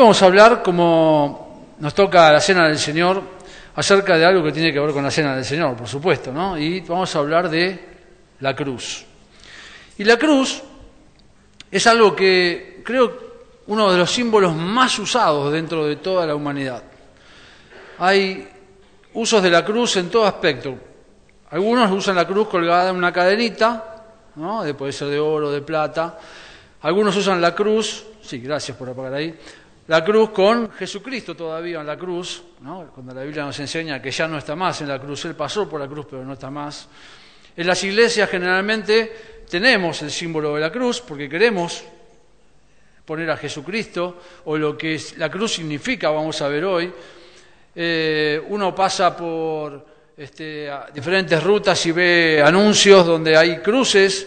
vamos a hablar, como nos toca la cena del Señor, acerca de algo que tiene que ver con la cena del Señor, por supuesto, ¿no? Y vamos a hablar de la cruz. Y la cruz es algo que creo uno de los símbolos más usados dentro de toda la humanidad. Hay usos de la cruz en todo aspecto. Algunos usan la cruz colgada en una cadenita, ¿no? puede ser de oro, de plata. Algunos usan la cruz, sí, gracias por apagar ahí, la cruz con Jesucristo todavía en la cruz, ¿no? cuando la Biblia nos enseña que ya no está más en la cruz, Él pasó por la cruz pero no está más. En las iglesias generalmente tenemos el símbolo de la cruz porque queremos poner a Jesucristo o lo que la cruz significa, vamos a ver hoy. Eh, uno pasa por este, diferentes rutas y ve anuncios donde hay cruces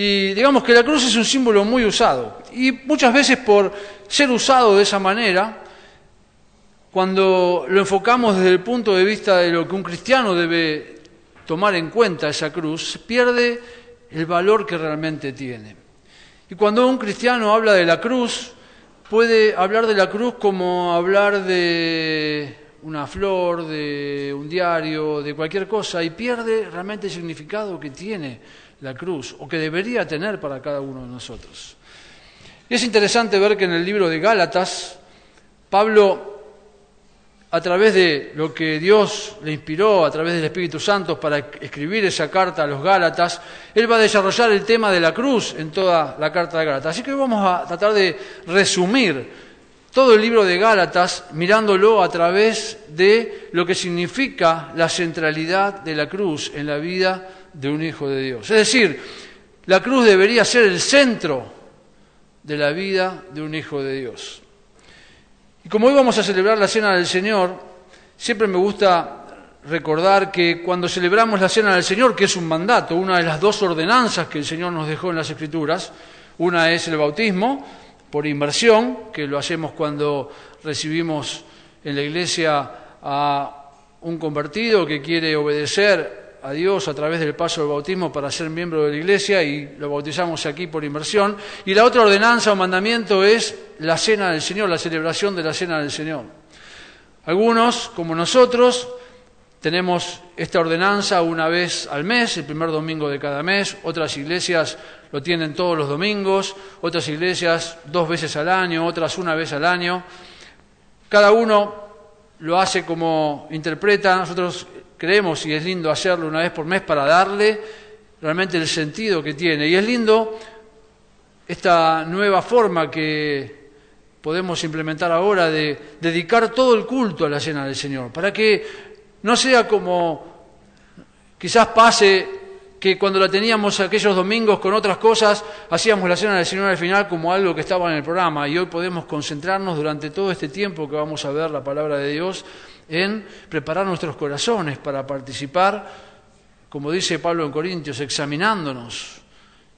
y digamos que la cruz es un símbolo muy usado y muchas veces por ser usado de esa manera, cuando lo enfocamos desde el punto de vista de lo que un cristiano debe tomar en cuenta esa cruz, pierde el valor que realmente tiene. Y cuando un cristiano habla de la cruz, puede hablar de la cruz como hablar de una flor, de un diario, de cualquier cosa, y pierde realmente el significado que tiene la cruz, o que debería tener para cada uno de nosotros. Y es interesante ver que en el libro de Gálatas, Pablo, a través de lo que Dios le inspiró, a través del Espíritu Santo, para escribir esa carta a los Gálatas, él va a desarrollar el tema de la cruz en toda la carta de Gálatas. Así que vamos a tratar de resumir todo el libro de Gálatas mirándolo a través de lo que significa la centralidad de la cruz en la vida de un hijo de Dios. Es decir, la cruz debería ser el centro de la vida de un hijo de Dios. Y como hoy vamos a celebrar la Cena del Señor, siempre me gusta recordar que cuando celebramos la Cena del Señor, que es un mandato, una de las dos ordenanzas que el Señor nos dejó en las Escrituras, una es el bautismo, por inversión, que lo hacemos cuando recibimos en la iglesia a un convertido que quiere obedecer a Dios a través del paso del bautismo para ser miembro de la iglesia y lo bautizamos aquí por inversión. Y la otra ordenanza o mandamiento es la cena del Señor, la celebración de la cena del Señor. Algunos, como nosotros, tenemos esta ordenanza una vez al mes, el primer domingo de cada mes. Otras iglesias lo tienen todos los domingos, otras iglesias dos veces al año, otras una vez al año. Cada uno lo hace como interpreta. Nosotros creemos y es lindo hacerlo una vez por mes para darle realmente el sentido que tiene. Y es lindo esta nueva forma que podemos implementar ahora de dedicar todo el culto a la cena del Señor, para que no sea como quizás pase que cuando la teníamos aquellos domingos con otras cosas, hacíamos la cena del Señor al final como algo que estaba en el programa y hoy podemos concentrarnos durante todo este tiempo que vamos a ver la palabra de Dios en preparar nuestros corazones para participar, como dice Pablo en Corintios, examinándonos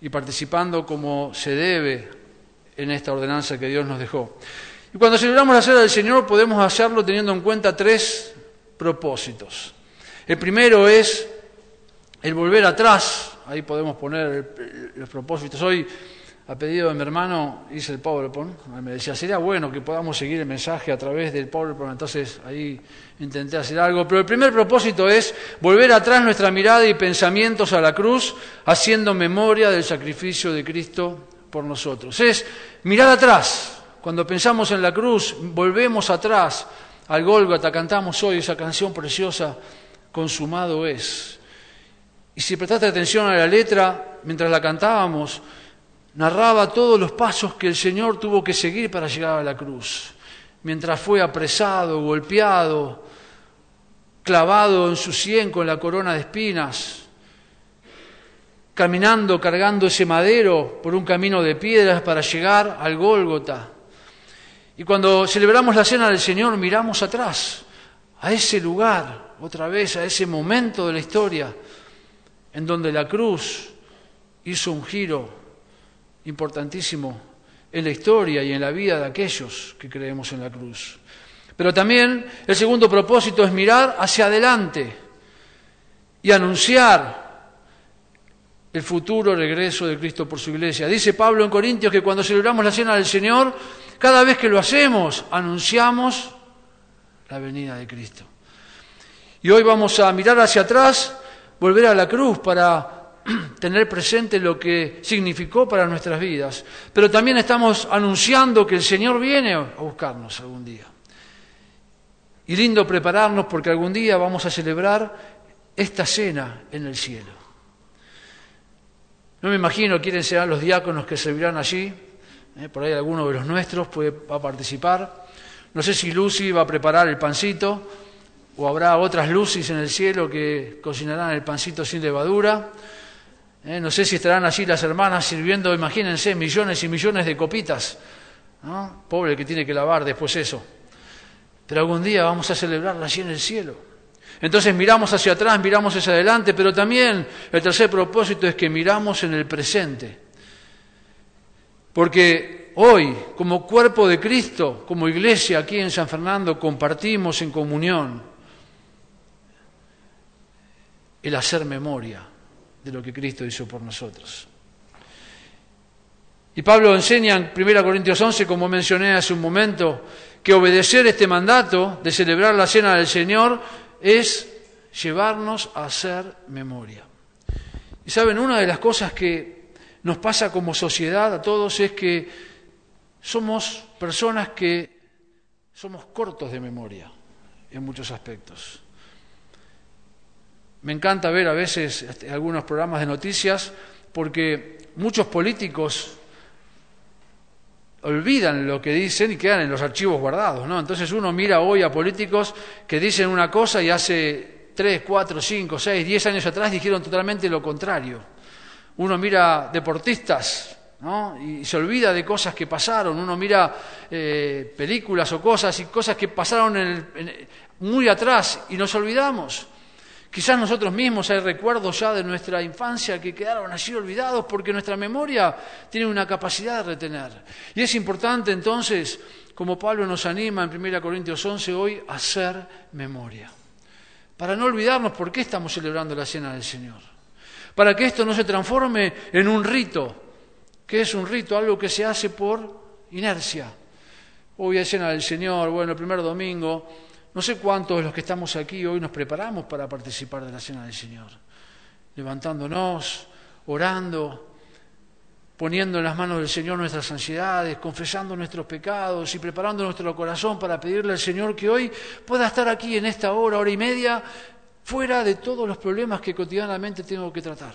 y participando como se debe en esta ordenanza que Dios nos dejó. Y cuando celebramos la cena del Señor podemos hacerlo teniendo en cuenta tres propósitos. El primero es el volver atrás, ahí podemos poner los propósitos. Hoy, a pedido de mi hermano, hice el PowerPoint, me decía, sería bueno que podamos seguir el mensaje a través del PowerPoint, entonces ahí intenté hacer algo. Pero el primer propósito es volver atrás nuestra mirada y pensamientos a la cruz, haciendo memoria del sacrificio de Cristo por nosotros. Es mirar atrás. Cuando pensamos en la cruz, volvemos atrás al Gólgota, cantamos hoy esa canción preciosa, Consumado es. Y si prestaste atención a la letra, mientras la cantábamos, narraba todos los pasos que el Señor tuvo que seguir para llegar a la cruz. Mientras fue apresado, golpeado, clavado en su sien con la corona de espinas, caminando, cargando ese madero por un camino de piedras para llegar al Gólgota. Y cuando celebramos la cena del Señor, miramos atrás, a ese lugar, otra vez, a ese momento de la historia, en donde la cruz hizo un giro importantísimo en la historia y en la vida de aquellos que creemos en la cruz. Pero también el segundo propósito es mirar hacia adelante y anunciar el futuro regreso de Cristo por su iglesia. Dice Pablo en Corintios que cuando celebramos la cena del Señor, Cada vez que lo hacemos, anunciamos la venida de Cristo. Y hoy vamos a mirar hacia atrás, volver a la cruz para tener presente lo que significó para nuestras vidas. Pero también estamos anunciando que el Señor viene a buscarnos algún día. Y lindo prepararnos porque algún día vamos a celebrar esta cena en el cielo. No me imagino quiénes serán los diáconos que servirán allí. Eh, por ahí alguno de los nuestros puede, va a participar. No sé si Lucy va a preparar el pancito o habrá otras luces en el cielo que cocinarán el pancito sin levadura. Eh, no sé si estarán allí las hermanas sirviendo, imagínense, millones y millones de copitas. Pobre que tiene que lavar después eso pero algún día vamos a celebrarla allí en el cielo. Entonces miramos hacia atrás, miramos hacia adelante, pero también el tercer propósito es que miramos en el presente. Porque hoy, como cuerpo de Cristo, como iglesia aquí en San Fernando, compartimos en comunión el hacer memoria de lo que Cristo hizo por nosotros. Y Pablo enseña en 1 Corintios 11, como mencioné hace un momento, que obedecer este mandato de celebrar la cena del Señor es llevarnos a hacer memoria. Y saben, una de las cosas que nos pasa como sociedad a todos es que somos personas que somos cortos de memoria en muchos aspectos. Me encanta ver a veces algunos programas de noticias porque muchos políticos olvidan lo que dicen y quedan en los archivos guardados, ¿no? Entonces uno mira hoy a políticos que dicen una cosa y hace tres, cuatro, cinco, seis, diez años atrás dijeron totalmente lo contrario. Uno mira deportistas, ¿no? Y se olvida de cosas que pasaron. Uno mira eh, películas o cosas y cosas que pasaron muy atrás y nos olvidamos. Quizás nosotros mismos hay recuerdos ya de nuestra infancia que quedaron allí olvidados porque nuestra memoria tiene una capacidad de retener. Y es importante entonces, como Pablo nos anima en 1 Corintios 11 hoy, hacer memoria. Para no olvidarnos por qué estamos celebrando la cena del Señor. Para que esto no se transforme en un rito. que es un rito? Algo que se hace por inercia. Hoy hay cena del Señor, bueno, el primer domingo no sé cuántos de los que estamos aquí hoy nos preparamos para participar de la cena del Señor, levantándonos, orando, poniendo en las manos del Señor nuestras ansiedades, confesando nuestros pecados y preparando nuestro corazón para pedirle al Señor que hoy pueda estar aquí en esta hora, hora y media, fuera de todos los problemas que cotidianamente tengo que tratar.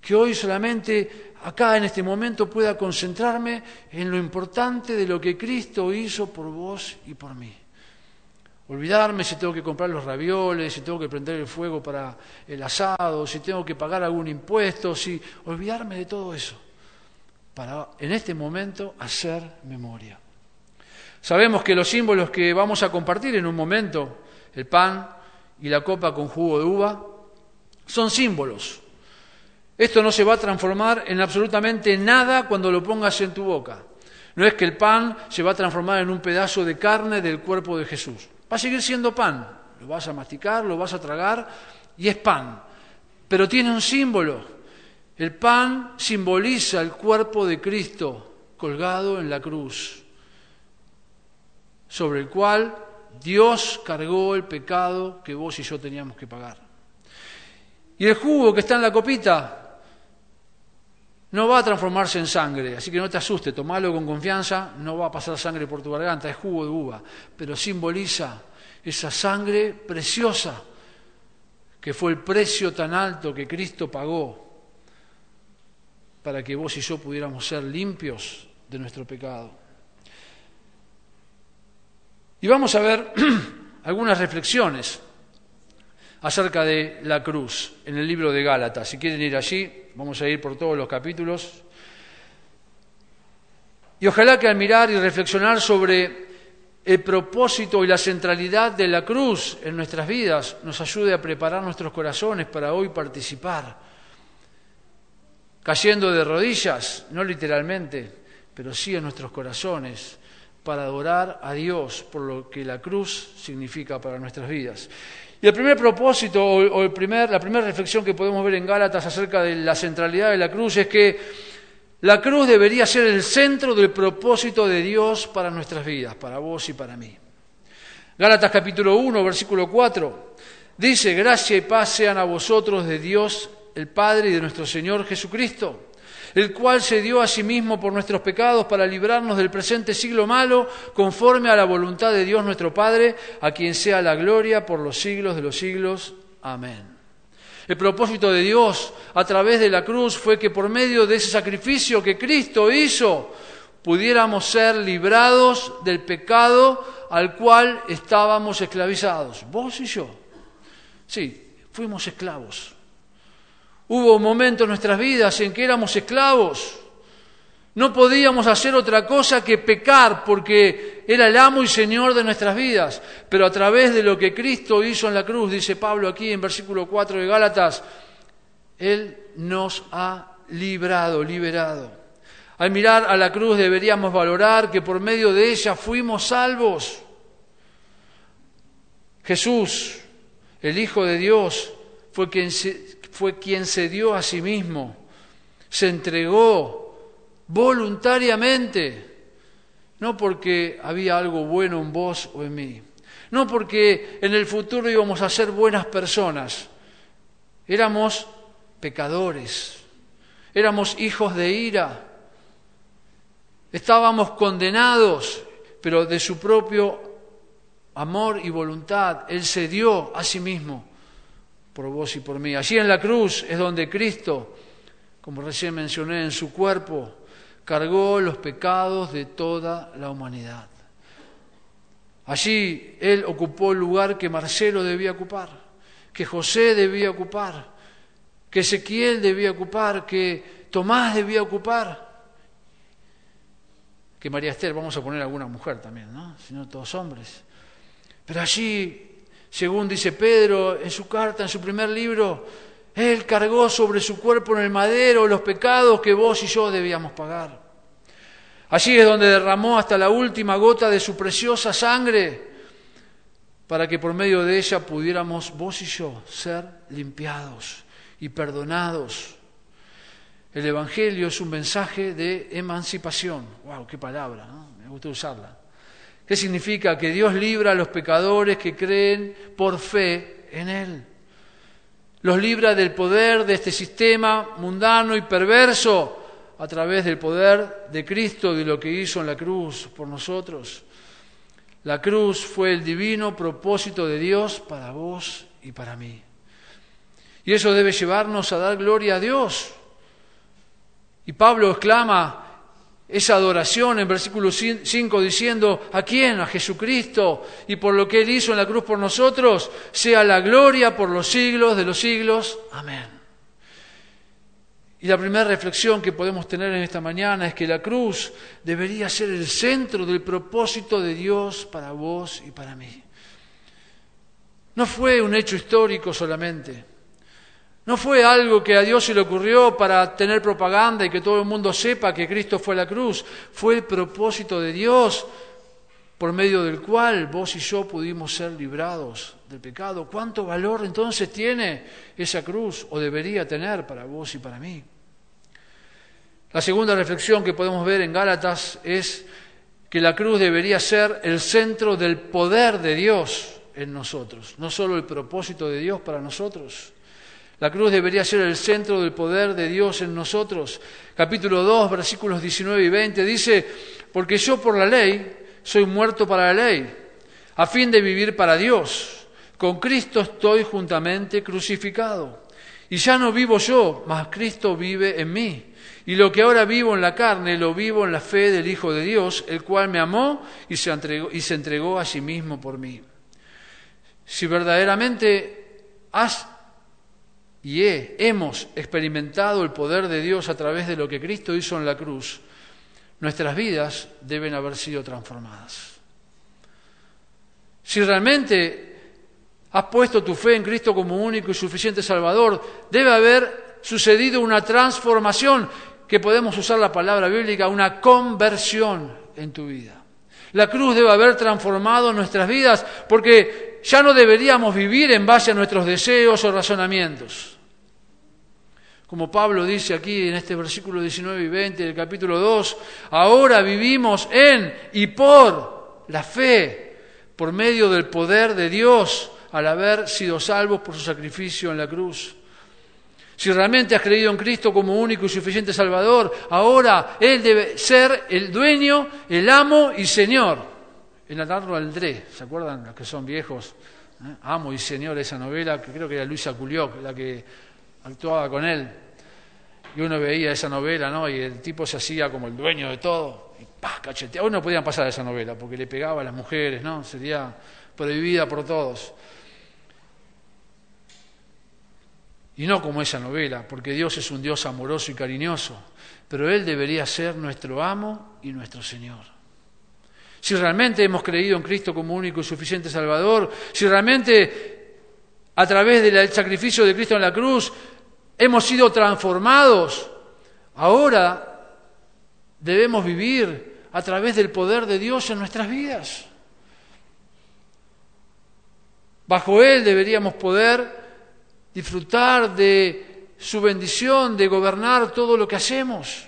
Que hoy solamente acá en este momento pueda concentrarme en lo importante de lo que Cristo hizo por vos y por mí olvidarme si tengo que comprar los ravioles, si tengo que prender el fuego para el asado, si tengo que pagar algún impuesto, si olvidarme de todo eso para en este momento hacer memoria. Sabemos que los símbolos que vamos a compartir en un momento, el pan y la copa con jugo de uva, son símbolos. Esto no se va a transformar en absolutamente nada cuando lo pongas en tu boca. No es que el pan se va a transformar en un pedazo de carne del cuerpo de Jesús. Va a seguir siendo pan. Lo vas a masticar, lo vas a tragar y es pan. Pero tiene un símbolo. El pan simboliza el cuerpo de Cristo colgado en la cruz, sobre el cual Dios cargó el pecado que vos y yo teníamos que pagar. Y el jugo que está en la copita no va a transformarse en sangre, así que no te asustes, tomalo con confianza, no va a pasar sangre por tu garganta, es jugo de uva, pero simboliza esa sangre preciosa que fue el precio tan alto que Cristo pagó para que vos y yo pudiéramos ser limpios de nuestro pecado. Y vamos a ver algunas reflexiones acerca de la cruz en el libro de Gálatas. Si quieren ir allí, vamos a ir por todos los capítulos. Y ojalá que al mirar y reflexionar sobre el propósito y la centralidad de la cruz en nuestras vidas nos ayude a preparar nuestros corazones para hoy participar, cayendo de rodillas, no literalmente, pero sí en nuestros corazones, para adorar a Dios por lo que la cruz significa para nuestras vidas. Y el primer propósito o, el primer, la primera reflexión que podemos ver en Gálatas acerca de la centralidad de la cruz es que La cruz debería ser el centro del propósito de Dios para nuestras vidas, para vos y para mí. Gálatas capítulo 1, versículo 4, dice, gracia y paz sean a vosotros de Dios el Padre y de nuestro Señor Jesucristo el cual se dio a sí mismo por nuestros pecados para librarnos del presente siglo malo, conforme a la voluntad de Dios nuestro Padre, a quien sea la gloria por los siglos de los siglos. Amén. El propósito de Dios a través de la cruz fue que por medio de ese sacrificio que Cristo hizo, pudiéramos ser librados del pecado al cual estábamos esclavizados. Vos y yo. Sí, fuimos esclavos. Hubo momentos en nuestras vidas en que éramos esclavos. No podíamos hacer otra cosa que pecar porque era el amo y señor de nuestras vidas. Pero a través de lo que Cristo hizo en la cruz, dice Pablo aquí en versículo 4 de Gálatas, Él nos ha librado, liberado. Al mirar a la cruz deberíamos valorar que por medio de ella fuimos salvos. Jesús, el Hijo de Dios, fue quien fue quien se dio a sí mismo, se entregó voluntariamente, no porque había algo bueno en vos o en mí, no porque en el futuro íbamos a ser buenas personas, éramos pecadores, éramos hijos de ira, estábamos condenados, pero de su propio amor y voluntad, Él se dio a sí mismo por vos y por mí. Allí en la cruz es donde Cristo, como recién mencioné, en su cuerpo, cargó los pecados de toda la humanidad. Allí Él ocupó el lugar que Marcelo debía ocupar, que José debía ocupar, que Ezequiel debía ocupar, que Tomás debía ocupar, que María Esther, vamos a poner alguna mujer también, ¿no? Si no todos hombres. Pero allí según dice Pedro en su carta, en su primer libro, Él cargó sobre su cuerpo en el madero los pecados que vos y yo debíamos pagar. Allí es donde derramó hasta la última gota de su preciosa sangre para que por medio de ella pudiéramos vos y yo ser limpiados y perdonados. El Evangelio es un mensaje de emancipación. ¡Wow! ¡Qué palabra! Me gusta usarla. ¿Qué significa? Que Dios libra a los pecadores que creen por fe en Él. Los libra del poder de este sistema mundano y perverso a través del poder de Cristo y de lo que hizo en la cruz por nosotros. La cruz fue el divino propósito de Dios para vos y para mí. Y eso debe llevarnos a dar gloria a Dios. Y Pablo exclama, esa adoración en versículo 5 diciendo, ¿a quién? A Jesucristo, y por lo que Él hizo en la cruz por nosotros, sea la gloria por los siglos de los siglos. Amén. Y la primera reflexión que podemos tener en esta mañana es que la cruz debería ser el centro del propósito de Dios para vos y para mí. No fue un hecho histórico solamente. No fue algo que a Dios se le ocurrió para tener propaganda y que todo el mundo sepa que Cristo fue la cruz. Fue el propósito de Dios por medio del cual vos y yo pudimos ser librados del pecado. ¿Cuánto valor entonces tiene esa cruz o debería tener para vos y para mí? La segunda reflexión que podemos ver en Gálatas es que la cruz debería ser el centro del poder de Dios en nosotros, no solo el propósito de Dios para nosotros. La cruz debería ser el centro del poder de Dios en nosotros. Capítulo 2, versículos 19 y 20 dice, porque yo por la ley soy muerto para la ley, a fin de vivir para Dios. Con Cristo estoy juntamente crucificado. Y ya no vivo yo, mas Cristo vive en mí. Y lo que ahora vivo en la carne, lo vivo en la fe del Hijo de Dios, el cual me amó y se entregó, y se entregó a sí mismo por mí. Si verdaderamente has y hemos experimentado el poder de Dios a través de lo que Cristo hizo en la cruz, nuestras vidas deben haber sido transformadas. Si realmente has puesto tu fe en Cristo como único y suficiente Salvador, debe haber sucedido una transformación, que podemos usar la palabra bíblica, una conversión en tu vida. La cruz debe haber transformado nuestras vidas porque ya no deberíamos vivir en base a nuestros deseos o razonamientos. Como Pablo dice aquí en este versículo 19 y 20 del capítulo 2, ahora vivimos en y por la fe, por medio del poder de Dios, al haber sido salvos por su sacrificio en la cruz. Si realmente has creído en Cristo como único y suficiente Salvador, ahora Él debe ser el dueño, el amo y Señor. En Atarlo Aldré, ¿se acuerdan los que son viejos? ¿Eh? Amo y Señor, esa novela, que creo que era Luisa Culioc la que actuaba con él. Y uno veía esa novela, ¿no? Y el tipo se hacía como el dueño de todo. Y ¡pah! cacheteaba. Hoy no podían pasar esa novela porque le pegaba a las mujeres, ¿no? Sería prohibida por todos. Y no como esa novela, porque Dios es un Dios amoroso y cariñoso, pero Él debería ser nuestro amo y nuestro Señor. Si realmente hemos creído en Cristo como único y suficiente Salvador, si realmente a través del sacrificio de Cristo en la cruz hemos sido transformados, ahora debemos vivir a través del poder de Dios en nuestras vidas. Bajo Él deberíamos poder disfrutar de su bendición, de gobernar todo lo que hacemos.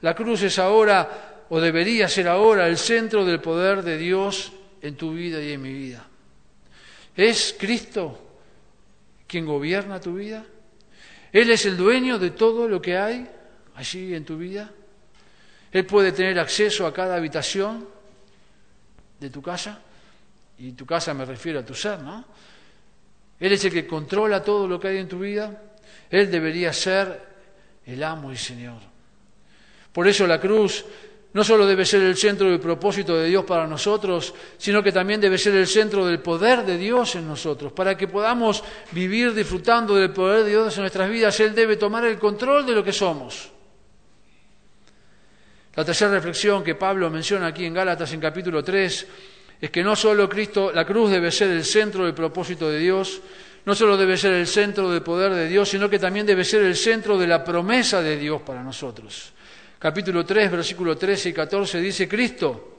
La cruz es ahora, o debería ser ahora, el centro del poder de Dios en tu vida y en mi vida. ¿Es Cristo quien gobierna tu vida? ¿Él es el dueño de todo lo que hay allí en tu vida? ¿Él puede tener acceso a cada habitación de tu casa? Y tu casa me refiero a tu ser, ¿no? Él es el que controla todo lo que hay en tu vida. Él debería ser el amo y Señor. Por eso la cruz no solo debe ser el centro del propósito de Dios para nosotros, sino que también debe ser el centro del poder de Dios en nosotros. Para que podamos vivir disfrutando del poder de Dios en nuestras vidas, Él debe tomar el control de lo que somos. La tercera reflexión que Pablo menciona aquí en Gálatas en capítulo 3 es que no solo Cristo, la cruz debe ser el centro del propósito de Dios, no solo debe ser el centro del poder de Dios, sino que también debe ser el centro de la promesa de Dios para nosotros. Capítulo 3, versículo 13 y 14 dice, Cristo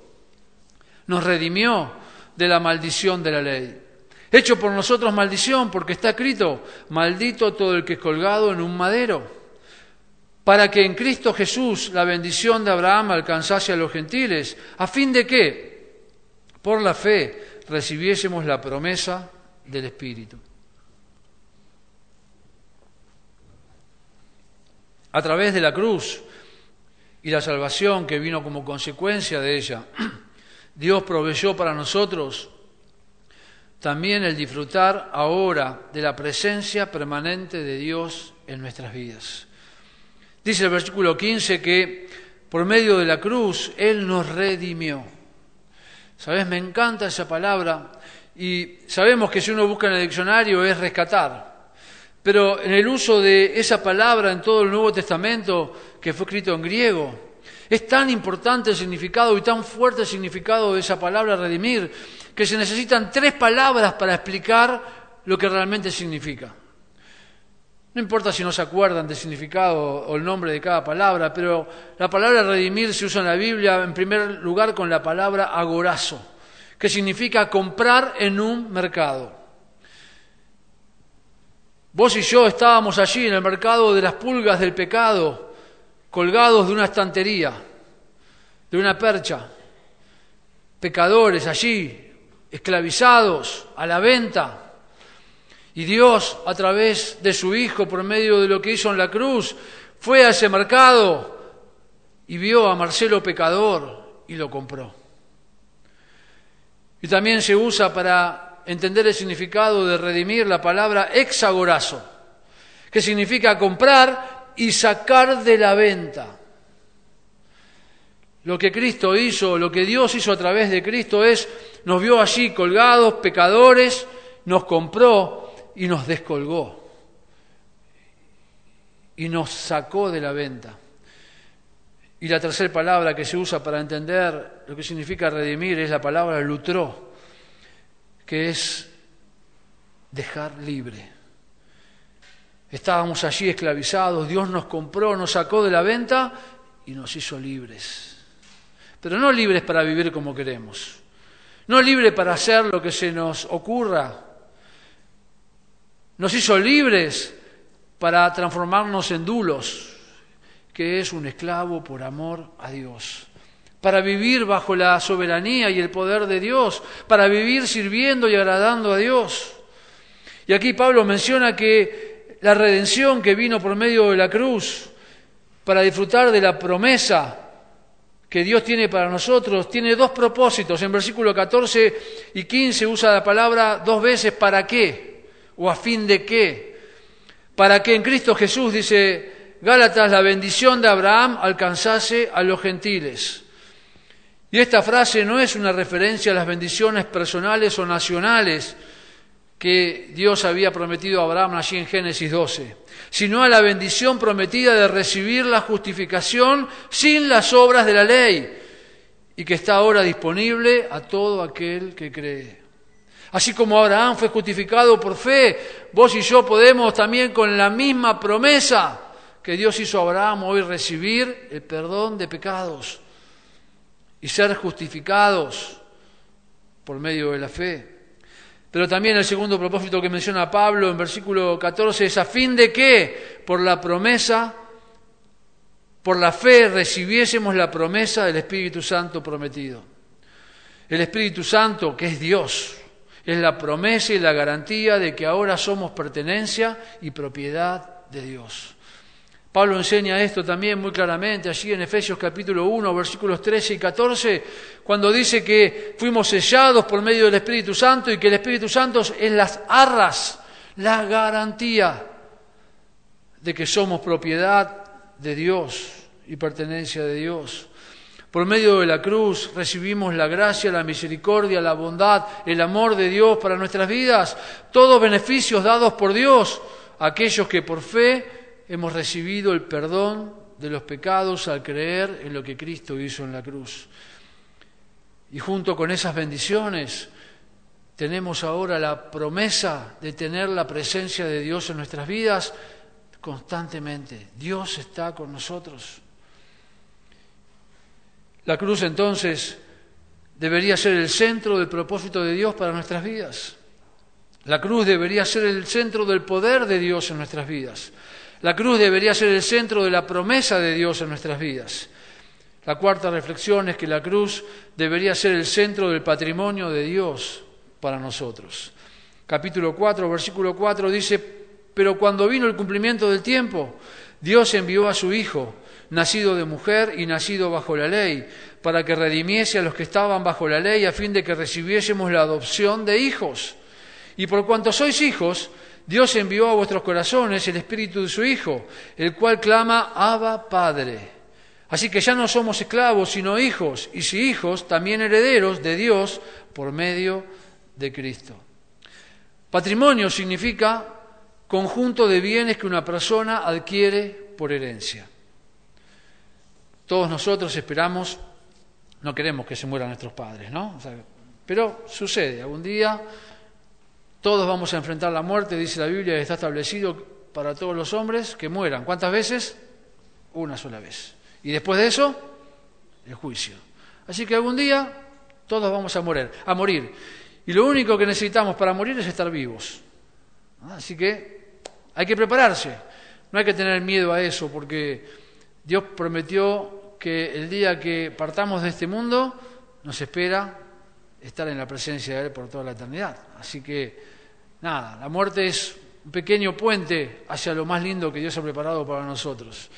nos redimió de la maldición de la ley. Hecho por nosotros maldición, porque está escrito, maldito todo el que es colgado en un madero, para que en Cristo Jesús la bendición de Abraham alcanzase a los gentiles, a fin de que, por la fe recibiésemos la promesa del Espíritu. A través de la cruz y la salvación que vino como consecuencia de ella, Dios proveyó para nosotros también el disfrutar ahora de la presencia permanente de Dios en nuestras vidas. Dice el versículo 15 que por medio de la cruz Él nos redimió. ¿Sabes? Me encanta esa palabra y sabemos que si uno busca en el diccionario es rescatar. Pero en el uso de esa palabra en todo el Nuevo Testamento, que fue escrito en griego, es tan importante el significado y tan fuerte el significado de esa palabra redimir, que se necesitan tres palabras para explicar lo que realmente significa. No importa si no se acuerdan del significado o el nombre de cada palabra, pero la palabra redimir se usa en la Biblia en primer lugar con la palabra agorazo, que significa comprar en un mercado. Vos y yo estábamos allí en el mercado de las pulgas del pecado, colgados de una estantería, de una percha, pecadores allí, esclavizados, a la venta y Dios, a través de su Hijo, por medio de lo que hizo en la cruz, fue a ese mercado y vio a Marcelo pecador y lo compró. Y también se usa para entender el significado de redimir la palabra exagorazo, que significa comprar y sacar de la venta. Lo que Cristo hizo, lo que Dios hizo a través de Cristo es, nos vio allí colgados, pecadores, nos compró y nos descolgó y nos sacó de la venta. Y la tercera palabra que se usa para entender lo que significa redimir es la palabra lutró, que es dejar libre. Estábamos allí esclavizados, Dios nos compró, nos sacó de la venta y nos hizo libres. Pero no libres para vivir como queremos, no libres para hacer lo que se nos ocurra, nos hizo libres para transformarnos en dulos, que es un esclavo por amor a Dios, para vivir bajo la soberanía y el poder de Dios, para vivir sirviendo y agradando a Dios. Y aquí Pablo menciona que la redención que vino por medio de la cruz, para disfrutar de la promesa que Dios tiene para nosotros, tiene dos propósitos. En versículo 14 y 15 usa la palabra dos veces para qué o a fin de qué. Para que en Cristo Jesús, dice Gálatas, la bendición de Abraham alcanzase a los gentiles. Y esta frase no es una referencia a las bendiciones personales o nacionales que Dios había prometido a Abraham allí en Génesis 12, sino a la bendición prometida de recibir la justificación sin las obras de la ley y que está ahora disponible a todo aquel que cree. Así como Abraham fue justificado por fe, vos y yo podemos también con la misma promesa que Dios hizo a Abraham hoy recibir el perdón de pecados y ser justificados por medio de la fe. Pero también el segundo propósito que menciona Pablo en versículo 14 es a fin de que por la promesa, por la fe recibiésemos la promesa del Espíritu Santo prometido. El Espíritu Santo, que es Dios, es la promesa y la garantía de que ahora somos pertenencia y propiedad de Dios. Pablo enseña esto también muy claramente allí en Efesios capítulo 1, versículos 13 y 14, cuando dice que fuimos sellados por medio del Espíritu Santo y que el Espíritu Santo es las arras, la garantía de que somos propiedad de Dios y pertenencia de Dios. Por medio de la cruz recibimos la gracia, la misericordia, la bondad, el amor de Dios para nuestras vidas, todos beneficios dados por Dios aquellos que por fe hemos recibido el perdón de los pecados al creer en lo que Cristo hizo en la cruz. Y junto con esas bendiciones tenemos ahora la promesa de tener la presencia de Dios en nuestras vidas constantemente. Dios está con nosotros. La cruz entonces debería ser el centro del propósito de Dios para nuestras vidas. La cruz debería ser el centro del poder de Dios en nuestras vidas. La cruz debería ser el centro de la promesa de Dios en nuestras vidas. La cuarta reflexión es que la cruz debería ser el centro del patrimonio de Dios para nosotros. Capítulo 4, versículo 4 dice, pero cuando vino el cumplimiento del tiempo, Dios envió a su Hijo, nacido de mujer y nacido bajo la ley, para que redimiese a los que estaban bajo la ley a fin de que recibiésemos la adopción de hijos. Y por cuanto sois hijos, Dios envió a vuestros corazones el Espíritu de su Hijo, el cual clama, Abba Padre. Así que ya no somos esclavos, sino hijos, y si hijos, también herederos de Dios por medio de Cristo. Patrimonio significa conjunto de bienes que una persona adquiere por herencia. Todos nosotros esperamos, no queremos que se mueran nuestros padres, ¿no? pero sucede, algún día todos vamos a enfrentar la muerte, dice la Biblia, está establecido para todos los hombres que mueran. ¿Cuántas veces? Una sola vez. Y después de eso, el juicio. Así que algún día todos vamos a morir, a morir. Y lo único que necesitamos para morir es estar vivos. Así que hay que prepararse. No hay que tener miedo a eso, porque Dios prometió que el día que partamos de este mundo nos espera estar en la presencia de Él por toda la eternidad. Así que, nada, la muerte es un pequeño puente hacia lo más lindo que Dios ha preparado para nosotros.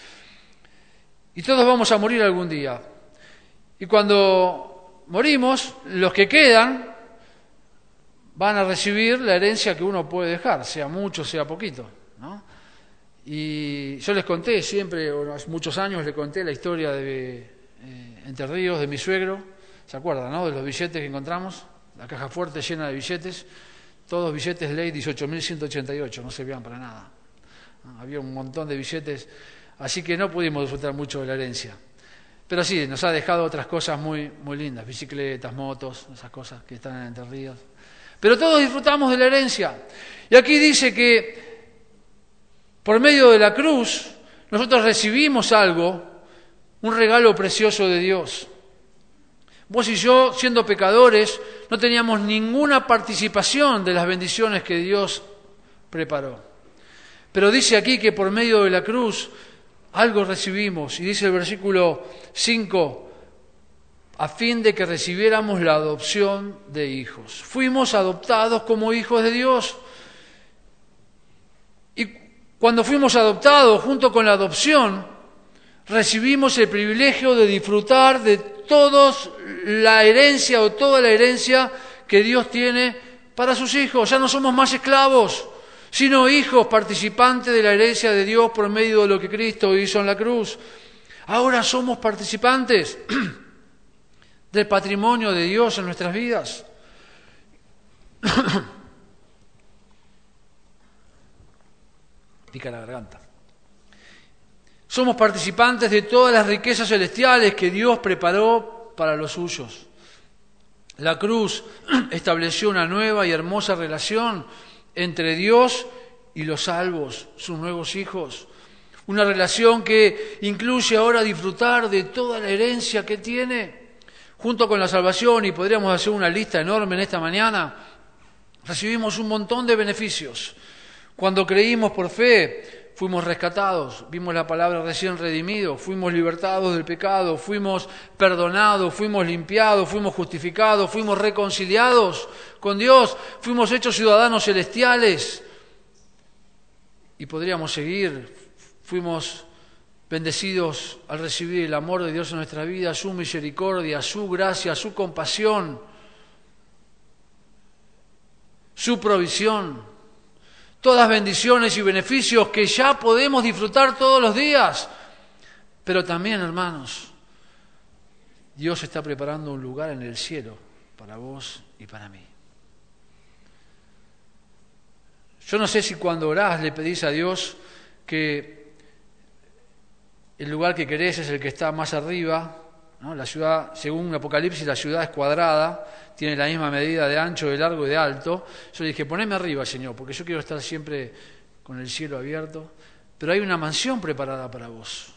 Y todos vamos a morir algún día. Y cuando morimos, los que quedan van a recibir la herencia que uno puede dejar, sea mucho, sea poquito. Y yo les conté siempre, hace muchos años les conté la historia de eh, Entre Ríos, de mi suegro, ¿Se acuerdan, no? De los billetes que encontramos, la caja fuerte llena de billetes, todos billetes ley 18.188, no servían para nada. Había un montón de billetes, así que no pudimos disfrutar mucho de la herencia. Pero sí, nos ha dejado otras cosas muy, muy lindas, bicicletas, motos, esas cosas que están en Entre Ríos. Pero todos disfrutamos de la herencia. Y aquí dice que por medio de la cruz nosotros recibimos algo, un regalo precioso de Dios. Vos y yo, siendo pecadores, no teníamos ninguna participación de las bendiciones que Dios preparó. Pero dice aquí que por medio de la cruz algo recibimos. Y dice el versículo 5, a fin de que recibiéramos la adopción de hijos. Fuimos adoptados como hijos de Dios. Y cuando fuimos adoptados, junto con la adopción, recibimos el privilegio de disfrutar de toda la herencia o toda la herencia que Dios tiene para sus hijos. Ya no somos más esclavos, sino hijos participantes de la herencia de Dios por medio de lo que Cristo hizo en la cruz. Ahora somos participantes del patrimonio de Dios en nuestras vidas. Pica la garganta. Somos participantes de todas las riquezas celestiales que Dios preparó para los suyos. La cruz estableció una nueva y hermosa relación entre Dios y los salvos, sus nuevos hijos. Una relación que incluye ahora disfrutar de toda la herencia que tiene junto con la salvación, y podríamos hacer una lista enorme en esta mañana, recibimos un montón de beneficios. Cuando creímos por fe, fuimos rescatados, vimos la palabra recién redimido, fuimos libertados del pecado, fuimos perdonados, fuimos limpiados, fuimos justificados, fuimos reconciliados con Dios, fuimos hechos ciudadanos celestiales. Y podríamos seguir, fuimos bendecidos al recibir el amor de Dios en nuestra vida, su misericordia, su gracia, su compasión, su provisión, todas bendiciones y beneficios que ya podemos disfrutar todos los días. Pero también, hermanos, Dios está preparando un lugar en el cielo para vos y para mí. Yo no sé si cuando orás le pedís a Dios que el lugar que querés es el que está más arriba. La ciudad, según Apocalipsis, la ciudad es cuadrada, tiene la misma medida de ancho, de largo y de alto. Yo le dije, poneme arriba, Señor, porque yo quiero estar siempre con el cielo abierto. Pero hay una mansión preparada para vos.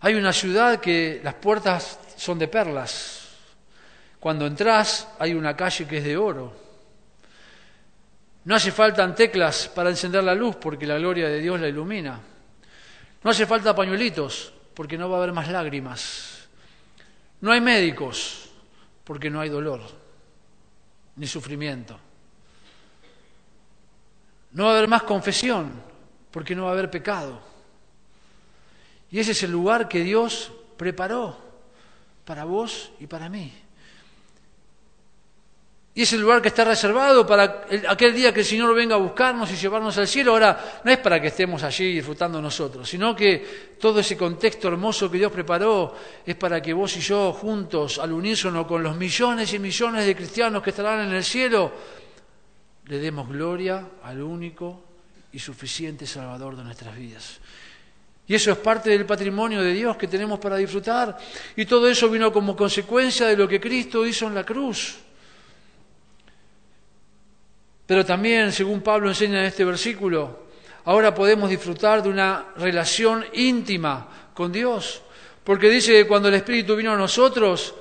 Hay una ciudad que las puertas son de perlas. Cuando entras hay una calle que es de oro. No hace falta teclas para encender la luz porque la gloria de Dios la ilumina. No hace falta pañuelitos, porque no va a haber más lágrimas. No hay médicos, porque no hay dolor, ni sufrimiento. No va a haber más confesión, porque no va a haber pecado. Y ese es el lugar que Dios preparó para vos y para mí. Y es el lugar que está reservado para aquel día que el Señor venga a buscarnos y llevarnos al cielo. Ahora, no es para que estemos allí disfrutando nosotros, sino que todo ese contexto hermoso que Dios preparó es para que vos y yo juntos, al unísono con los millones y millones de cristianos que estarán en el cielo, le demos gloria al único y suficiente Salvador de nuestras vidas. Y eso es parte del patrimonio de Dios que tenemos para disfrutar. Y todo eso vino como consecuencia de lo que Cristo hizo en la cruz. Pero también, según Pablo enseña en este versículo, ahora podemos disfrutar de una relación íntima con Dios. Porque dice que cuando el Espíritu vino a nosotros,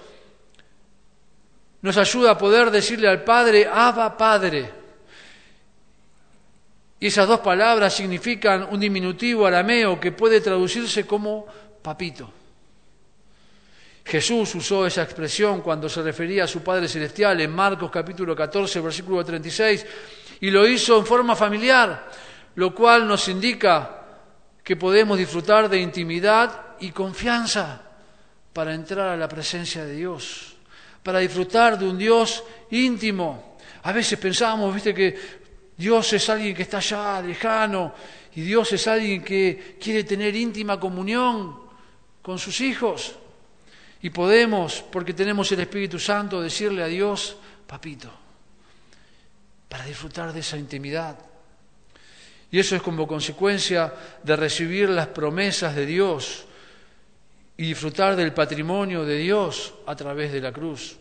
nos ayuda a poder decirle al Padre, Abba Padre. Y esas dos palabras significan un diminutivo arameo que puede traducirse como papito. Jesús usó esa expresión cuando se refería a su Padre Celestial en Marcos capítulo 14, versículo 36, y lo hizo en forma familiar, lo cual nos indica que podemos disfrutar de intimidad y confianza para entrar a la presencia de Dios, para disfrutar de un Dios íntimo. A veces pensamos, viste, que Dios es alguien que está allá, lejano, y Dios es alguien que quiere tener íntima comunión con sus hijos. Y podemos, porque tenemos el Espíritu Santo, decirle a Dios, papito, para disfrutar de esa intimidad. Y eso es como consecuencia de recibir las promesas de Dios y disfrutar del patrimonio de Dios a través de la cruz.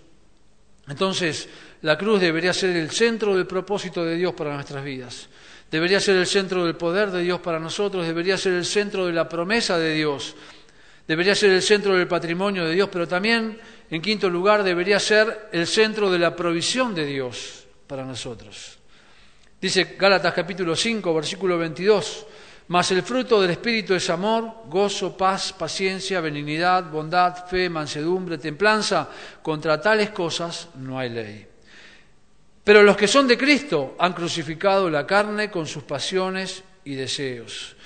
Entonces, la cruz debería ser el centro del propósito de Dios para nuestras vidas. Debería ser el centro del poder de Dios para nosotros, debería ser el centro de la promesa de Dios debería ser el centro del patrimonio de Dios, pero también, en quinto lugar, debería ser el centro de la provisión de Dios para nosotros. Dice Gálatas capítulo 5, versículo 22, mas el fruto del Espíritu es amor, gozo, paz, paciencia, benignidad, bondad, fe, mansedumbre, templanza. Contra tales cosas no hay ley. Pero los que son de Cristo han crucificado la carne con sus pasiones y deseos.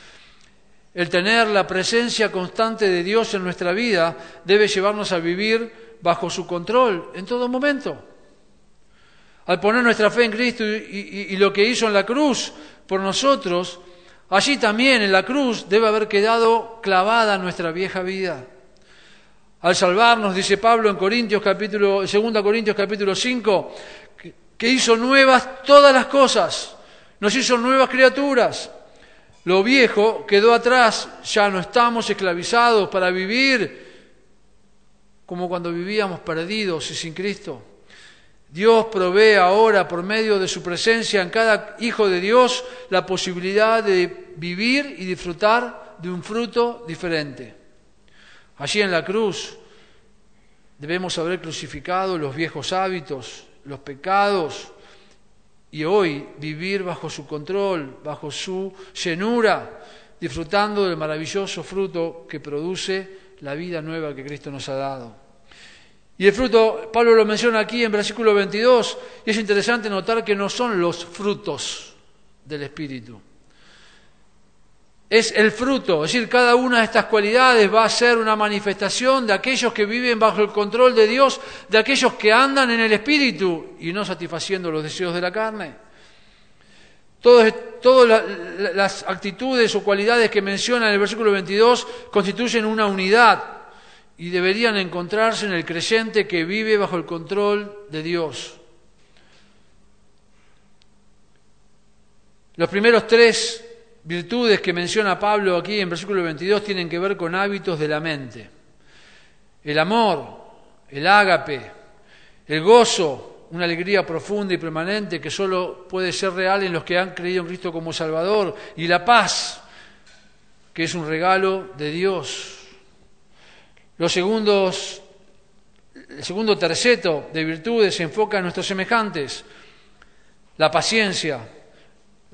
El tener la presencia constante de Dios en nuestra vida debe llevarnos a vivir bajo su control en todo momento. Al poner nuestra fe en Cristo y, lo que hizo en la cruz por nosotros, allí también en la cruz debe haber quedado clavada nuestra vieja vida. Al salvarnos, dice Pablo en Corintios capítulo, 2 Corintios capítulo 5, que hizo nuevas todas las cosas, nos hizo nuevas criaturas. Lo viejo quedó atrás, ya no estamos esclavizados para vivir como cuando vivíamos perdidos y sin Cristo. Dios provee ahora por medio de su presencia en cada hijo de Dios la posibilidad de vivir y disfrutar de un fruto diferente. Allí en la cruz debemos haber crucificado los viejos hábitos, los pecados, y hoy vivir bajo su control, bajo su llenura, disfrutando del maravilloso fruto que produce la vida nueva que Cristo nos ha dado. Y el fruto, Pablo lo menciona aquí en versículo 22, y es interesante notar que no son los frutos del Espíritu es el fruto, es decir, cada una de estas cualidades va a ser una manifestación de aquellos que viven bajo el control de Dios, de aquellos que andan en el Espíritu y no satisfaciendo los deseos de la carne. Todas, las actitudes o cualidades que menciona en el versículo 22 constituyen una unidad y deberían encontrarse en el creyente que vive bajo el control de Dios. Los primeros tres virtudes que menciona Pablo aquí en versículo 22 tienen que ver con hábitos de la mente. El amor, el ágape, el gozo, una alegría profunda y permanente que solo puede ser real en los que han creído en Cristo como Salvador, y la paz, que es un regalo de Dios. Los segundos, el segundo terceto de virtudes se enfoca en nuestros semejantes, la paciencia,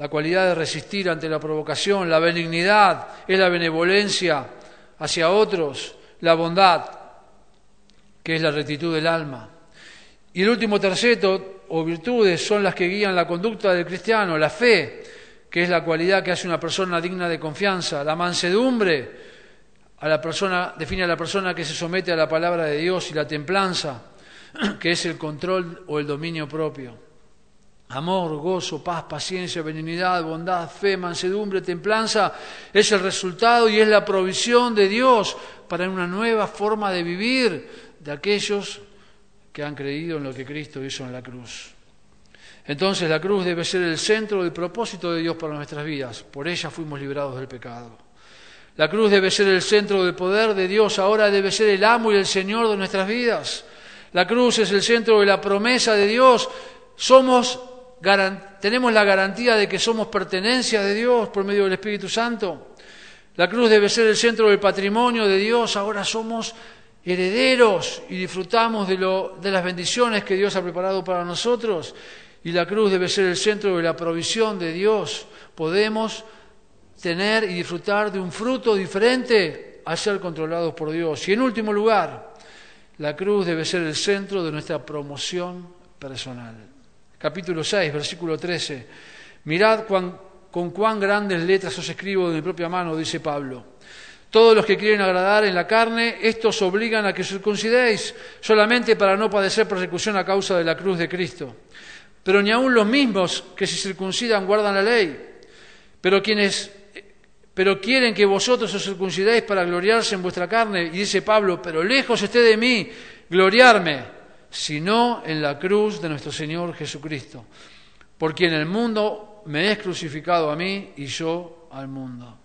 la cualidad de resistir ante la provocación, la benignidad, es la benevolencia hacia otros, la bondad, que es la rectitud del alma. Y el último terceto, o virtudes, son las que guían la conducta del cristiano, la fe, que es la cualidad que hace una persona digna de confianza, la mansedumbre, a la persona, define a la persona que se somete a la palabra de Dios, y la templanza, que es el control o el dominio propio. Amor, gozo, paz, paciencia, benignidad, bondad, fe, mansedumbre, templanza es el resultado y es la provisión de Dios para una nueva forma de vivir de aquellos que han creído en lo que Cristo hizo en la cruz. Entonces la cruz debe ser el centro del propósito de Dios para nuestras vidas. Por ella fuimos librados del pecado. La cruz debe ser el centro del poder de Dios. Ahora debe ser el amo y el Señor de nuestras vidas. La cruz es el centro de la promesa de Dios. Somos tenemos la garantía de que somos pertenencia de Dios por medio del Espíritu Santo. La cruz debe ser el centro del patrimonio de Dios. Ahora somos herederos y disfrutamos de, lo, de las bendiciones que Dios ha preparado para nosotros. Y la cruz debe ser el centro de la provisión de Dios. Podemos tener y disfrutar de un fruto diferente al ser controlados por Dios. Y en último lugar, la cruz debe ser el centro de nuestra promoción personal capítulo 6, versículo 13. Mirad con cuán grandes letras os escribo de mi propia mano, dice Pablo. Todos los que quieren agradar en la carne, estos obligan a que circuncidéis, solamente para no padecer persecución a causa de la cruz de Cristo. Pero ni aun los mismos que se circuncidan guardan la ley. Pero quienes pero quieren que vosotros os circuncidéis para gloriarse en vuestra carne. Y dice Pablo, pero lejos esté de mí gloriarme sino en la cruz de nuestro Señor Jesucristo, por quien el mundo me es crucificado a mí y yo al mundo.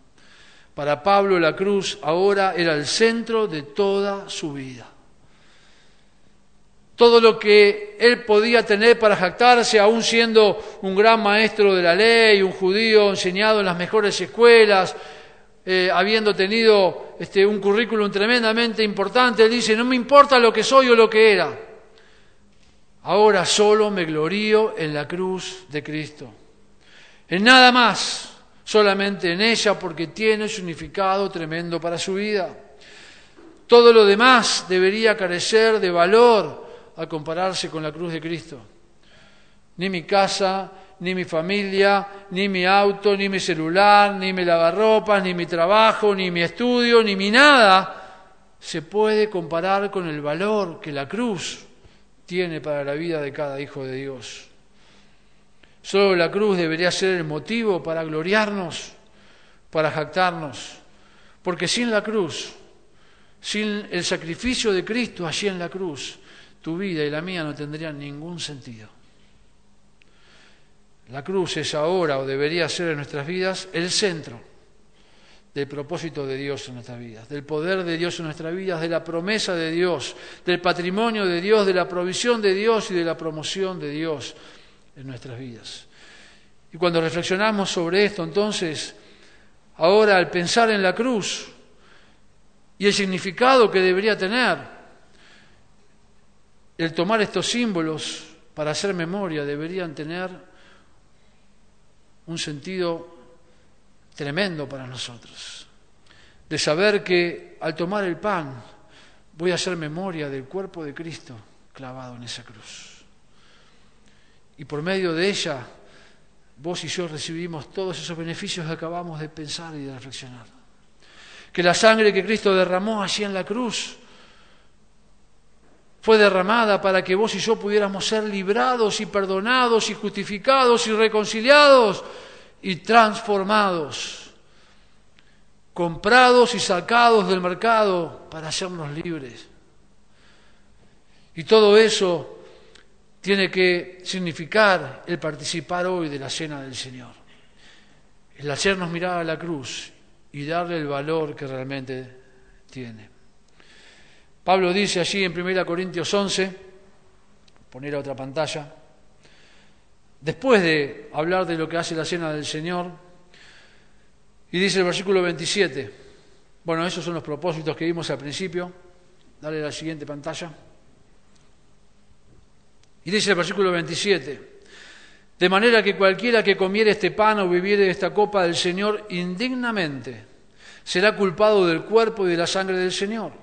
Para Pablo la cruz ahora era el centro de toda su vida. Todo lo que él podía tener para jactarse, aún siendo un gran maestro de la ley, un judío enseñado en las mejores escuelas, eh, habiendo tenido este, un currículum tremendamente importante, él dice, no me importa lo que soy o lo que era, Ahora solo me glorío en la cruz de Cristo. En nada más, solamente en ella porque tiene un significado tremendo para su vida. Todo lo demás debería carecer de valor al compararse con la cruz de Cristo. Ni mi casa, ni mi familia, ni mi auto, ni mi celular, ni mi lavarropas, ni mi trabajo, ni mi estudio, ni mi nada se puede comparar con el valor que la cruz tiene para la vida de cada hijo de Dios. Solo la cruz debería ser el motivo para gloriarnos, para jactarnos, porque sin la cruz, sin el sacrificio de Cristo allí en la cruz, tu vida y la mía no tendrían ningún sentido. La cruz es ahora o debería ser en nuestras vidas el centro del propósito de Dios en nuestras vidas, del poder de Dios en nuestras vidas, de la promesa de Dios, del patrimonio de Dios, de la provisión de Dios y de la promoción de Dios en nuestras vidas. Y cuando reflexionamos sobre esto, entonces, ahora al pensar en la cruz y el significado que debería tener, el tomar estos símbolos para hacer memoria deberían tener un sentido tremendo para nosotros, de saber que al tomar el pan voy a hacer memoria del cuerpo de Cristo clavado en esa cruz. Y por medio de ella, vos y yo recibimos todos esos beneficios que acabamos de pensar y de reflexionar. Que la sangre que Cristo derramó allí en la cruz fue derramada para que vos y yo pudiéramos ser librados y perdonados y justificados y reconciliados y transformados, comprados y sacados del mercado para hacernos libres. Y todo eso tiene que significar el participar hoy de la cena del Señor, el hacernos mirar a la cruz y darle el valor que realmente tiene. Pablo dice allí en 1 Corintios 11, poner a otra pantalla, después de hablar de lo que hace la cena del Señor, y dice el versículo 27, bueno, esos son los propósitos que vimos al principio, dale la siguiente pantalla, y dice el versículo 27, de manera que cualquiera que comiere este pan o bebiere esta copa del Señor indignamente, será culpado del cuerpo y de la sangre del Señor.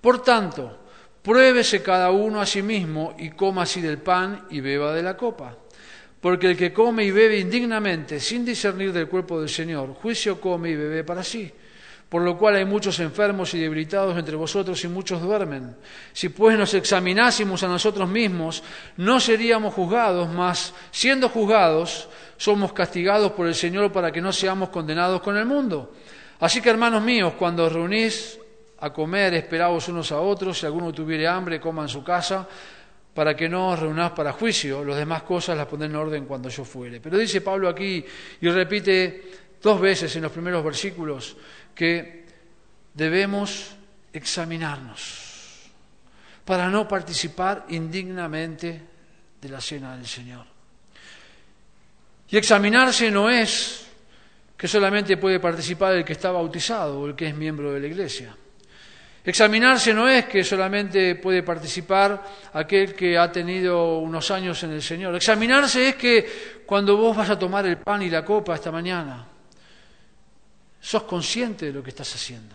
Por tanto, pruébese cada uno a sí mismo y coma así del pan y beba de la copa. Porque el que come y bebe indignamente, sin discernir del cuerpo del Señor, juicio come y bebe para sí. Por lo cual hay muchos enfermos y debilitados entre vosotros y muchos duermen. Si pues nos examinásemos a nosotros mismos, no seríamos juzgados, mas siendo juzgados, somos castigados por el Señor para que no seamos condenados con el mundo. Así que, hermanos míos, cuando os reunís a comer, esperaos unos a otros, si alguno tuviere hambre, coma en su casa, para que no os reunás para juicio, las demás cosas las pondré en orden cuando yo fuere. Pero dice Pablo aquí, y repite dos veces en los primeros versículos, que debemos examinarnos para no participar indignamente de la cena del Señor. Y examinarse no es que solamente puede participar el que está bautizado o el que es miembro de la iglesia. Examinarse no es que solamente puede participar aquel que ha tenido unos años en el Señor. Examinarse es que cuando vos vas a tomar el pan y la copa esta mañana, sos consciente de lo que estás haciendo.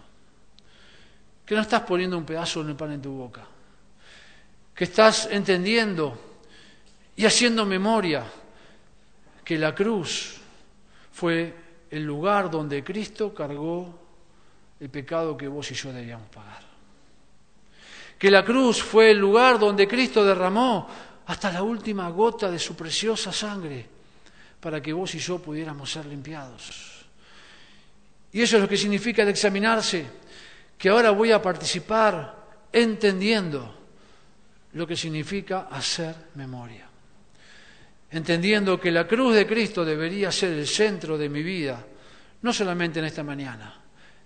Que no estás poniendo un pedazo de pan en tu boca. Que estás entendiendo y haciendo memoria que la cruz fue el lugar donde Cristo cargó el pecado que vos y yo debíamos pagar. Que la cruz fue el lugar donde Cristo derramó hasta la última gota de su preciosa sangre para que vos y yo pudiéramos ser limpiados. Y eso es lo que significa el examinarse, que ahora voy a participar entendiendo lo que significa hacer memoria. Entendiendo que la cruz de Cristo debería ser el centro de mi vida, no solamente en esta mañana,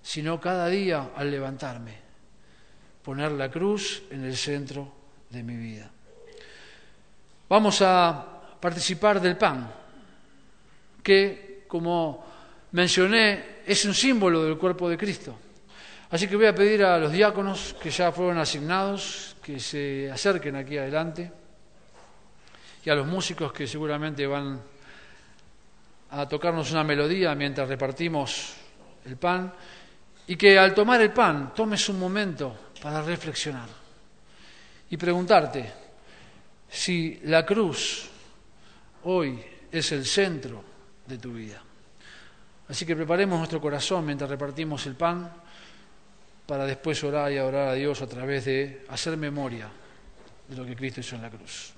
sino cada día al levantarme, poner la cruz en el centro de mi vida. Vamos a participar del pan, que, como mencioné, es un símbolo del cuerpo de Cristo. Así que voy a pedir a los diáconos que ya fueron asignados que se acerquen aquí adelante y a los músicos que seguramente van a tocarnos una melodía mientras repartimos el pan y que al tomar el pan tomes un momento para reflexionar y preguntarte si la cruz hoy es el centro de tu vida. Así que preparemos nuestro corazón mientras repartimos el pan para después orar y adorar a Dios a través de hacer memoria de lo que Cristo hizo en la cruz.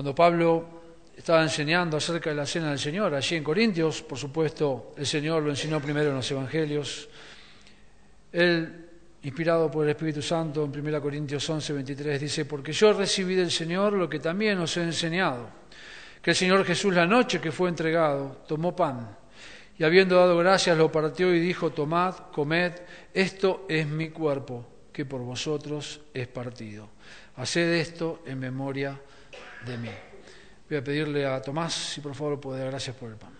Cuando Pablo estaba enseñando acerca de la cena del Señor, allí en Corintios, por supuesto, el Señor lo enseñó primero en los Evangelios. Él, inspirado por el Espíritu Santo, en 1 Corintios 11, 23, dice, porque yo recibí del Señor lo que también os he enseñado, que el Señor Jesús la noche que fue entregado, tomó pan, y habiendo dado gracias, lo partió y dijo, tomad, comed, esto es mi cuerpo, que por vosotros es partido. Haced esto en memoria de mí. Voy a pedirle a Tomás si por favor puede dar gracias por el pan.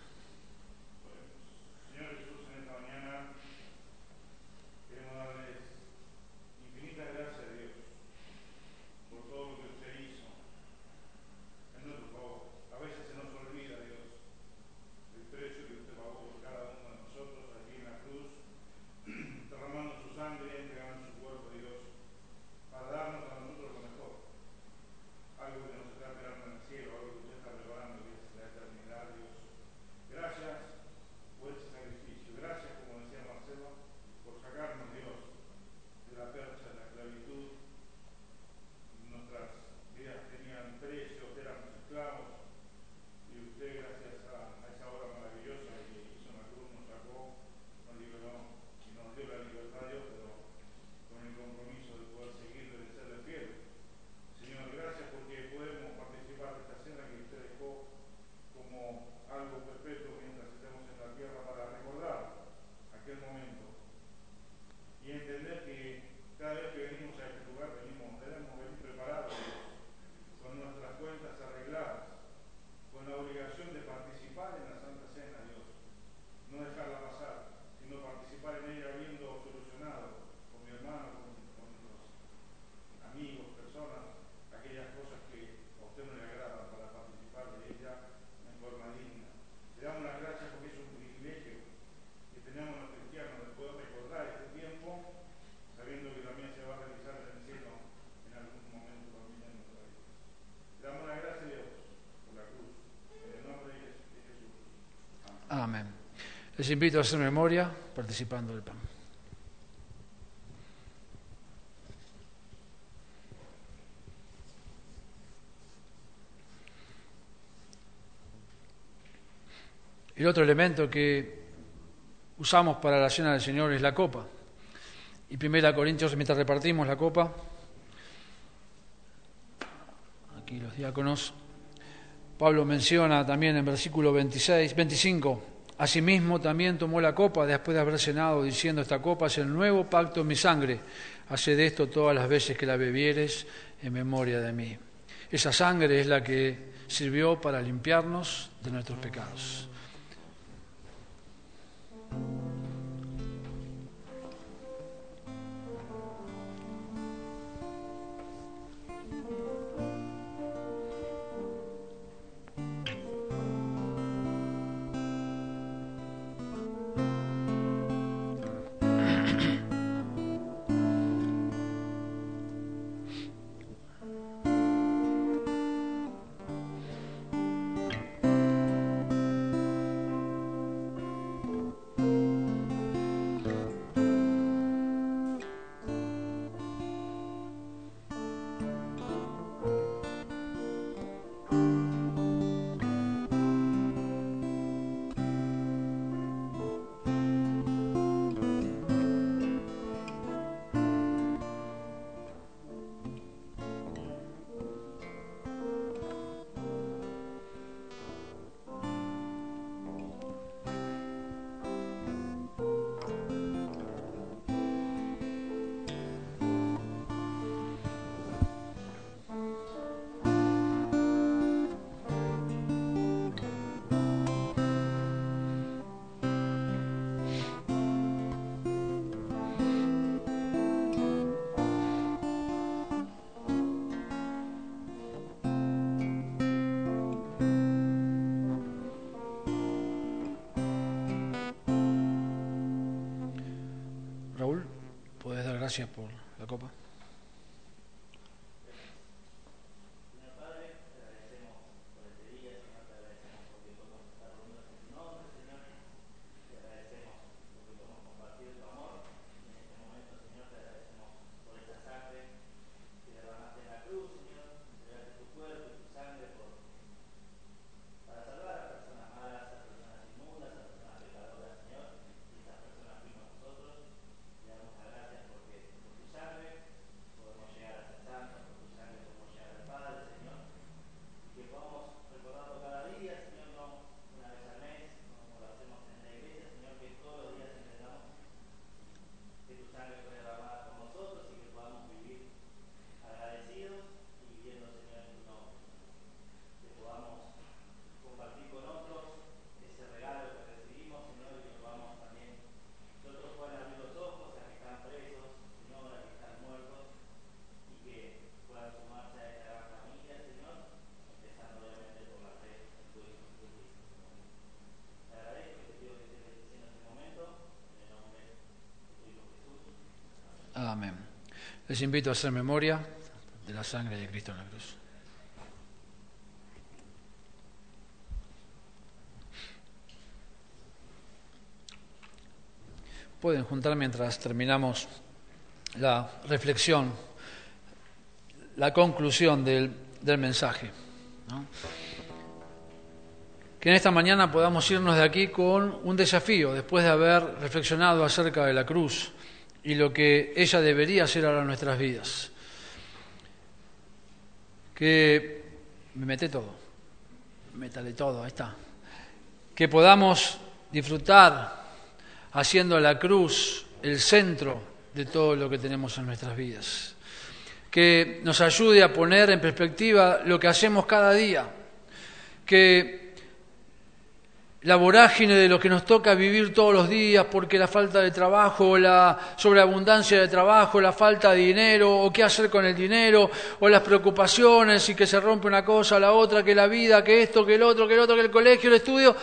Les invito a hacer memoria participando del pan. El otro elemento que usamos para la cena del Señor es la copa. Y primera Corintios, mientras repartimos la copa, aquí los diáconos, Pablo menciona también en versículo 26, 25, Asimismo también tomó la copa después de haber cenado, diciendo, esta copa es el nuevo pacto en mi sangre. Haced esto todas las veces que la bebieres en memoria de mí. Esa sangre es la que sirvió para limpiarnos de nuestros pecados. Gracias por la copa. Les invito a hacer memoria de la sangre de Cristo en la cruz. Pueden juntar mientras terminamos la reflexión, la conclusión del, mensaje. Que en esta mañana podamos irnos de aquí con un desafío, después de haber reflexionado acerca de la cruz y lo que ella debería hacer ahora en nuestras vidas. Que me mete todo, métale todo, ahí está. Que podamos disfrutar haciendo la cruz el centro de todo lo que tenemos en nuestras vidas. Que nos ayude a poner en perspectiva lo que hacemos cada día. Que la vorágine de lo que nos toca vivir todos los días porque la falta de trabajo, la sobreabundancia de trabajo, la falta de dinero, o qué hacer con el dinero, o las preocupaciones y que se rompe una cosa la otra, que la vida, que esto, que el otro, que el otro, que el colegio, el estudio,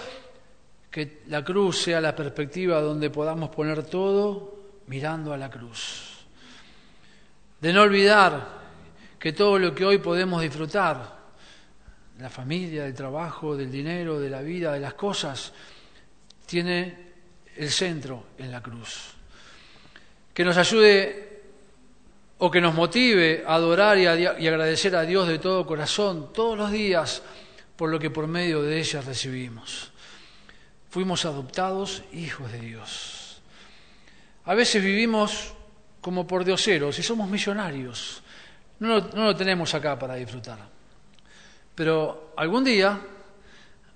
que la cruz sea la perspectiva donde podamos poner todo mirando a la cruz. De no olvidar que todo lo que hoy podemos disfrutar la familia, del trabajo, del dinero, de la vida, de las cosas, tiene el centro en la cruz. Que nos ayude o que nos motive a adorar y, y agradecer a Dios de todo corazón todos los días por lo que por medio de ella recibimos. Fuimos adoptados hijos de Dios. A veces vivimos como por dioseros y somos millonarios. No no lo tenemos acá para disfrutar. Pero algún día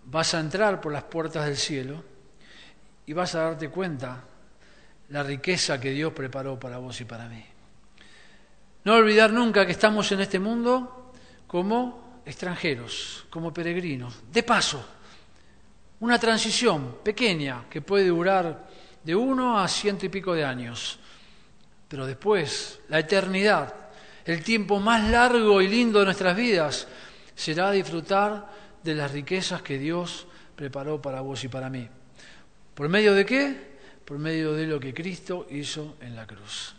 vas a entrar por las puertas del cielo y vas a darte cuenta la riqueza que Dios preparó para vos y para mí. No olvidar nunca que estamos en este mundo como extranjeros, como peregrinos, de paso, una transición pequeña que puede durar de uno a ciento y pico de años, pero después, la eternidad, el tiempo más largo y lindo de nuestras vidas, será disfrutar de las riquezas que Dios preparó para vos y para mí. ¿Por medio de qué? Por medio de lo que Cristo hizo en la cruz.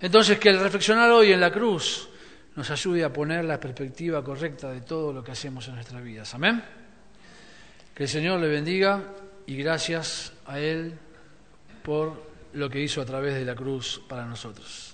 Entonces, que el reflexionar hoy en la cruz nos ayude a poner la perspectiva correcta de todo lo que hacemos en nuestras vidas. Amén. Que el Señor le bendiga y gracias a Él por lo que hizo a través de la cruz para nosotros.